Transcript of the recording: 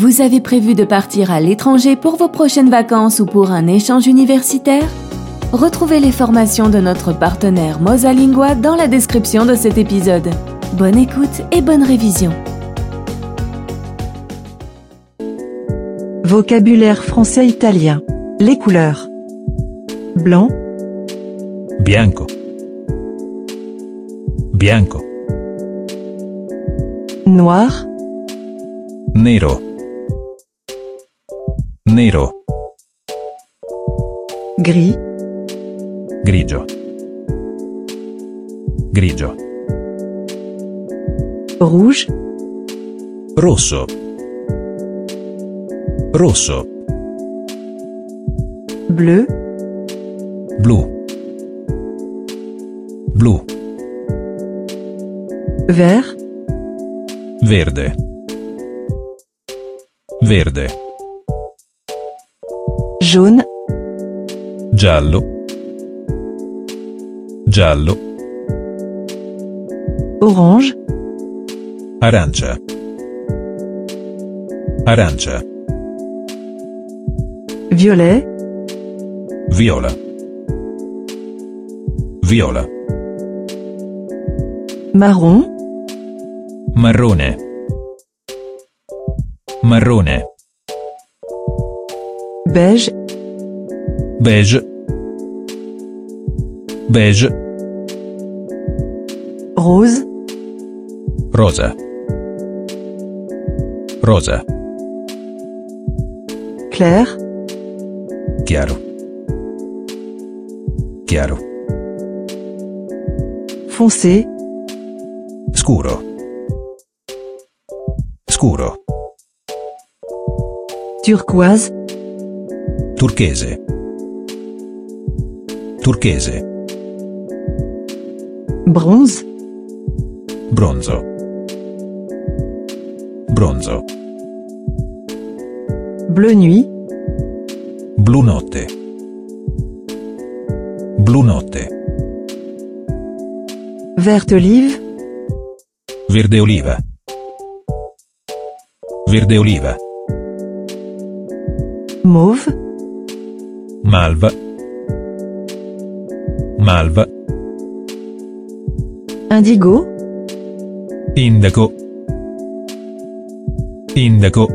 Vous avez prévu de partir à l'étranger pour vos prochaines vacances ou pour un échange universitaire? Retrouvez les formations de notre partenaire Mosalingua dans la description de cet épisode. Bonne écoute et bonne révision. Vocabulaire français-italien. Les couleurs. Blanc, bianco, bianco, noir, nero, nero, gris, grigio, grigio, rouge, rosso, rosso, bleu, blu, blu, vert, verde, verde, jaune, giallo, giallo, orange, arancia, arancia, violet, viola, viola, marron, marrone, marrone, beige, beige, beige, rose, rosa, rosa, clair, chiaro, chiaro, foncé, scuro, scuro, turquoise, turchese, turchese, bronze, bronzo, bronzo, bleu nuit, blu notte, blu notte, vert olive, verde oliva, verde oliva, mauve, malva, malva, indigo, indaco, indaco,